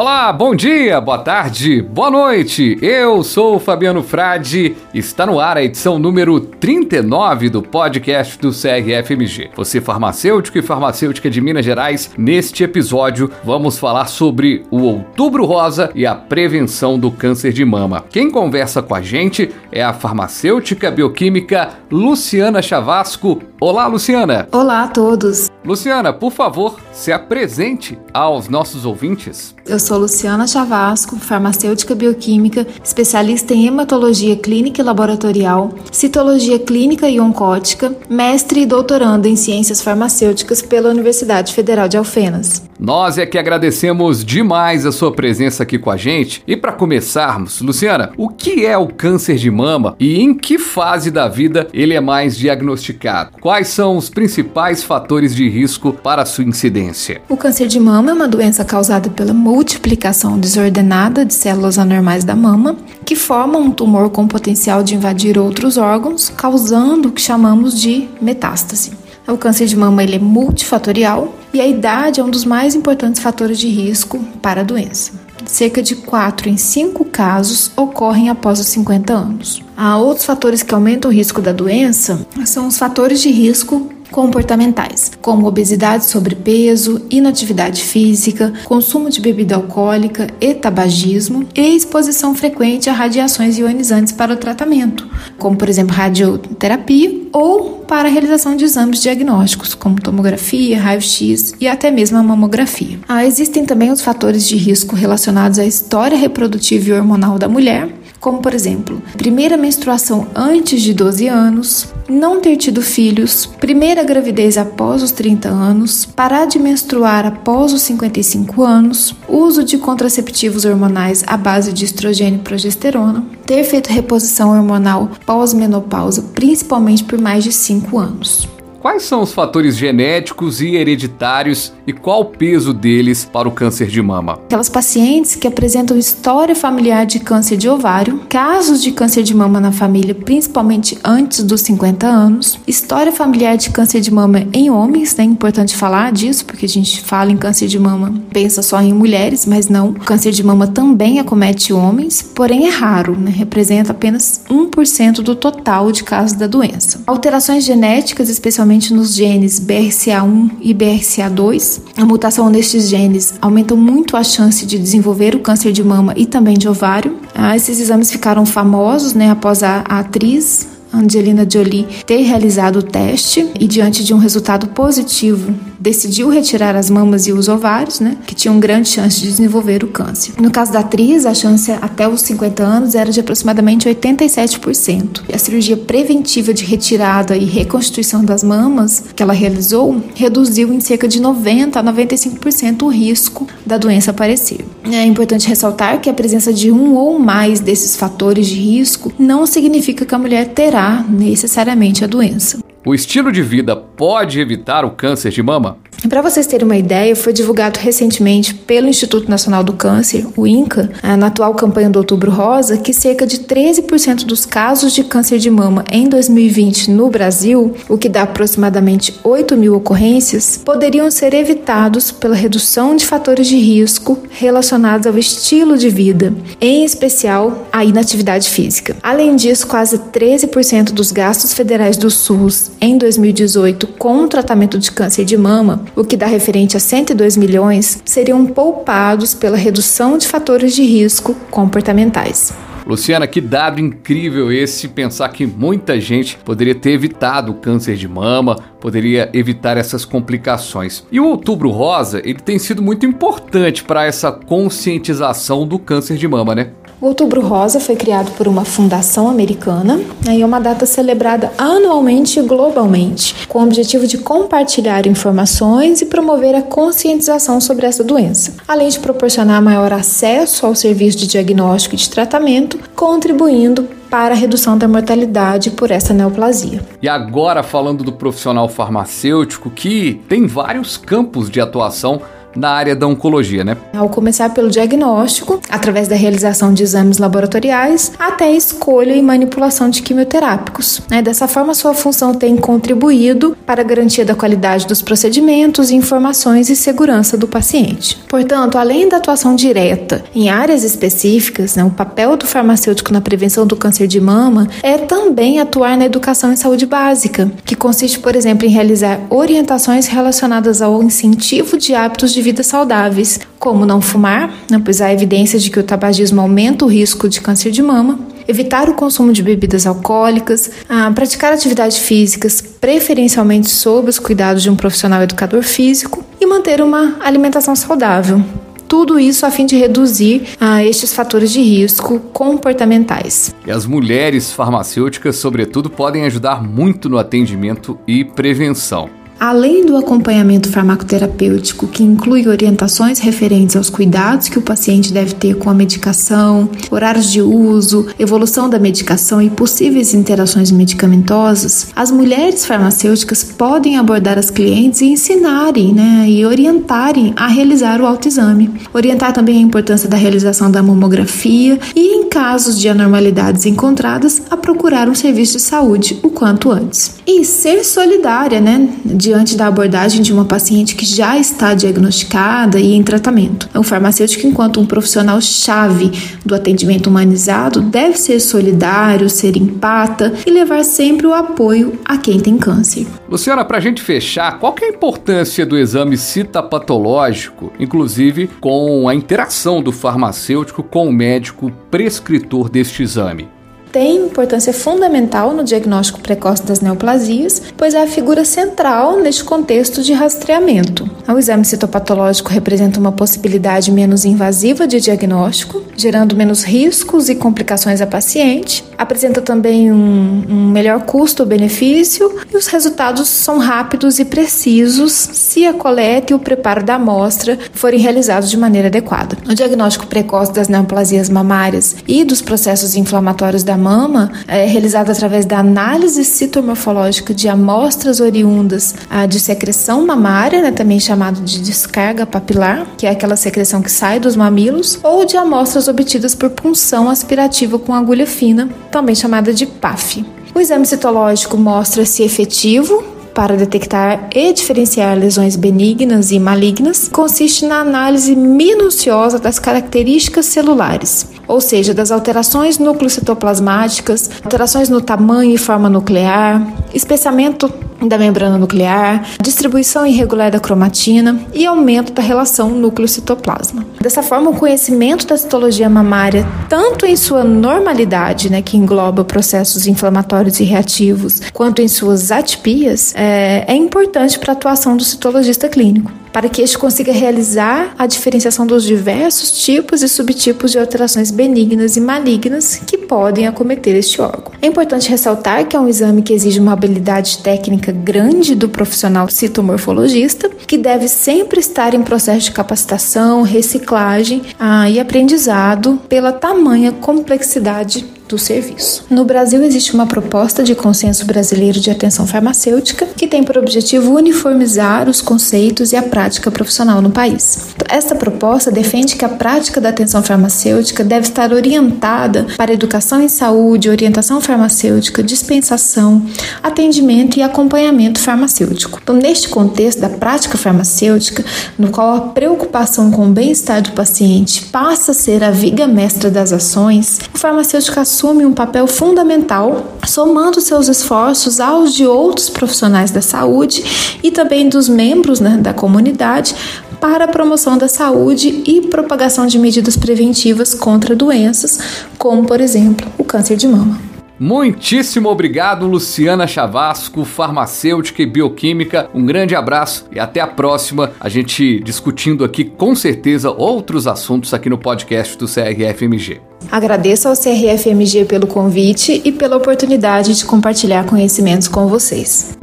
Olá, bom dia, boa tarde, boa noite. Eu sou o Fabiano Frade. Está no ar a edição número 39 do podcast do CRFMG. Você farmacêutico e farmacêutica de Minas Gerais, neste episódio vamos falar sobre o Outubro Rosa e a prevenção do câncer de mama. Quem conversa com a gente é a farmacêutica bioquímica Luciana Chavasco. Olá, Luciana. Olá a todos. Luciana, por favor, se apresente aos nossos ouvintes. Eu sou Luciana Chavasco, farmacêutica bioquímica, especialista em hematologia clínica e laboratorial, citologia clínica e oncótica, mestre e doutoranda em ciências farmacêuticas pela Universidade Federal de Alfenas. Nós é que agradecemos demais a sua presença aqui com a gente. E para começarmos, Luciana, o que é o câncer de mama e em que fase da vida ele é mais diagnosticado? Quais são os principais fatores de risco para sua incidência? O câncer de mama é uma doença causada pela multiplicação desordenada de células anormais da mama, que formam um tumor com potencial de invadir outros órgãos, causando o que chamamos de metástase. O câncer de mama ele é multifatorial e a idade é um dos mais importantes fatores de risco para a doença. Cerca de 4 em 5 casos ocorrem após os 50 anos. Há outros fatores que aumentam o risco da doença, são os fatores de risco comportamentais, como obesidade, sobrepeso, inatividade física, consumo de bebida alcoólica e tabagismo e exposição frequente a radiações ionizantes para o tratamento, como por exemplo radioterapia ou para a realização de exames diagnósticos, como tomografia, raio-x e até mesmo a mamografia. Ah, existem também os fatores de risco relacionados à história reprodutiva e hormonal da mulher, como por exemplo, primeira menstruação antes de 12 anos, não ter tido filhos, primeira gravidez após os 30 anos, parar de menstruar após os 55 anos, uso de contraceptivos hormonais à base de estrogênio e progesterona, ter feito reposição hormonal pós-menopausa, principalmente por mais de 5 anos. Quais são os fatores genéticos e hereditários e qual o peso deles para o câncer de mama? Aquelas pacientes que apresentam história familiar de câncer de ovário, casos de câncer de mama na família, principalmente antes dos 50 anos, história familiar de câncer de mama em homens, né? É importante falar disso, porque a gente fala em câncer de mama, pensa só em mulheres, mas não. O câncer de mama também acomete homens, porém é raro, né? Representa apenas 1% do total de casos da doença. Alterações genéticas, especialmente principalmente nos genes BRCA1 e BRCA2. A mutação nestes genes aumenta muito a chance de desenvolver o câncer de mama e também de ovário. Ah, esses exames ficaram famosos né, após a, a atriz Angelina Jolie ter realizado o teste e diante de um resultado positivo decidiu retirar as mamas e os ovários, né, que tinham grande chance de desenvolver o câncer. No caso da atriz, a chance até os 50 anos era de aproximadamente 87%. E a cirurgia preventiva de retirada e reconstituição das mamas que ela realizou reduziu em cerca de 90 a 95% o risco da doença aparecer. É importante ressaltar que a presença de um ou mais desses fatores de risco não significa que a mulher terá necessariamente a doença. O estilo de vida pode evitar o câncer de mama? Para vocês terem uma ideia, foi divulgado recentemente pelo Instituto Nacional do Câncer, o INCA, eh, na atual campanha do Outubro Rosa, que cerca de 13% dos casos de câncer de mama em 2020 no Brasil, o que dá aproximadamente 8 mil ocorrências, poderiam ser evitados pela redução de fatores de risco relacionados ao estilo de vida, em especial a inatividade física. Além disso, quase 13% dos gastos federais do SUS em 2018 com o tratamento de câncer de mama o que dá referente a 102 milhões, seriam poupados pela redução de fatores de risco comportamentais. Luciana, que dado incrível esse pensar que muita gente poderia ter evitado o câncer de mama, poderia evitar essas complicações. E o Outubro Rosa, ele tem sido muito importante para essa conscientização do câncer de mama, né? O Outubro Rosa foi criado por uma fundação americana né, e é uma data celebrada anualmente e globalmente, com o objetivo de compartilhar informações e promover a conscientização sobre essa doença, além de proporcionar maior acesso ao serviço de diagnóstico e de tratamento, contribuindo para a redução da mortalidade por essa neoplasia. E agora falando do profissional farmacêutico que tem vários campos de atuação na área da oncologia, né? Ao começar pelo diagnóstico, através da realização de exames laboratoriais, até a escolha e manipulação de quimioterápicos. Né? Dessa forma, sua função tem contribuído para a garantia da qualidade dos procedimentos, informações e segurança do paciente. Portanto, além da atuação direta em áreas específicas, né, o papel do farmacêutico na prevenção do câncer de mama é também atuar na educação em saúde básica, que consiste, por exemplo, em realizar orientações relacionadas ao incentivo de hábitos de vida saudáveis, como não fumar, né, pois há evidência de que o tabagismo aumenta o risco de câncer de mama, evitar o consumo de bebidas alcoólicas, praticar atividades físicas, preferencialmente sob os cuidados de um profissional educador físico, e manter uma alimentação saudável. Tudo isso a fim de reduzir ah, estes fatores de risco comportamentais. E as mulheres farmacêuticas, sobretudo, podem ajudar muito no atendimento e prevenção. Além do acompanhamento farmacoterapêutico, que inclui orientações referentes aos cuidados que o paciente deve ter com a medicação, horários de uso, evolução da medicação e possíveis interações medicamentosas, as mulheres farmacêuticas podem abordar as clientes e ensinarem né, e orientarem a realizar o autoexame. Orientar também a importância da realização da mamografia e, em casos de anormalidades encontradas, a procurar um serviço de saúde o quanto antes. E ser solidária, né? De diante da abordagem de uma paciente que já está diagnosticada e em tratamento. O farmacêutico, enquanto um profissional chave do atendimento humanizado, deve ser solidário, ser empata e levar sempre o apoio a quem tem câncer. Luciana, para a gente fechar, qual é a importância do exame citapatológico, inclusive com a interação do farmacêutico com o médico prescritor deste exame? Tem importância fundamental no diagnóstico precoce das neoplasias, pois é a figura central neste contexto de rastreamento. O exame citopatológico representa uma possibilidade menos invasiva de diagnóstico, gerando menos riscos e complicações a paciente, apresenta também um, um melhor custo-benefício e os resultados são rápidos e precisos se a coleta e o preparo da amostra forem realizados de maneira adequada. O diagnóstico precoce das neoplasias mamárias e dos processos inflamatórios da mama é realizado através da análise citomorfológica de amostras oriundas de secreção mamária, né, também chamado de descarga papilar, que é aquela secreção que sai dos mamilos, ou de amostras obtidas por punção aspirativa com agulha fina, também chamada de PAF. O exame citológico mostra se efetivo para detectar e diferenciar lesões benignas e malignas consiste na análise minuciosa das características celulares, ou seja, das alterações núcleo-citoplasmáticas, alterações no tamanho e forma nuclear, espessamento da membrana nuclear, distribuição irregular da cromatina e aumento da relação núcleo-citoplasma. Dessa forma, o conhecimento da citologia mamária, tanto em sua normalidade, né, que engloba processos inflamatórios e reativos, quanto em suas atipias, é, é importante para a atuação do citologista clínico para que este consiga realizar a diferenciação dos diversos tipos e subtipos de alterações benignas e malignas que podem acometer este órgão. É importante ressaltar que é um exame que exige uma habilidade técnica grande do profissional citomorfologista, que deve sempre estar em processo de capacitação, reciclagem ah, e aprendizado pela tamanha complexidade do serviço. No Brasil existe uma proposta de consenso brasileiro de atenção farmacêutica que tem por objetivo uniformizar os conceitos e a prática profissional no país. Esta proposta defende que a prática da atenção farmacêutica deve estar orientada para educação em saúde, orientação farmacêutica, dispensação, atendimento e acompanhamento farmacêutico. Então, neste contexto da prática farmacêutica, no qual a preocupação com o bem-estar do paciente passa a ser a viga mestra das ações, o farmacêutico assume um papel fundamental, somando seus esforços aos de outros profissionais da saúde e também dos membros né, da comunidade para a promoção da saúde e propagação de medidas preventivas contra doenças, como, por exemplo, o câncer de mama. Muitíssimo obrigado, Luciana Chavasco, farmacêutica e bioquímica. Um grande abraço e até a próxima. A gente discutindo aqui com certeza outros assuntos aqui no podcast do CRFMG. Agradeço ao CRFMG pelo convite e pela oportunidade de compartilhar conhecimentos com vocês.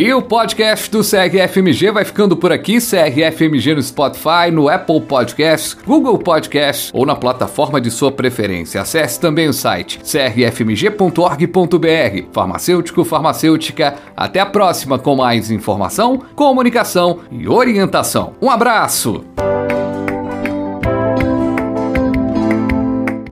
E o podcast do CRFMG vai ficando por aqui. CRFMG no Spotify, no Apple Podcasts, Google Podcasts ou na plataforma de sua preferência. Acesse também o site crfmg.org.br. Farmacêutico, farmacêutica. Até a próxima com mais informação, comunicação e orientação. Um abraço!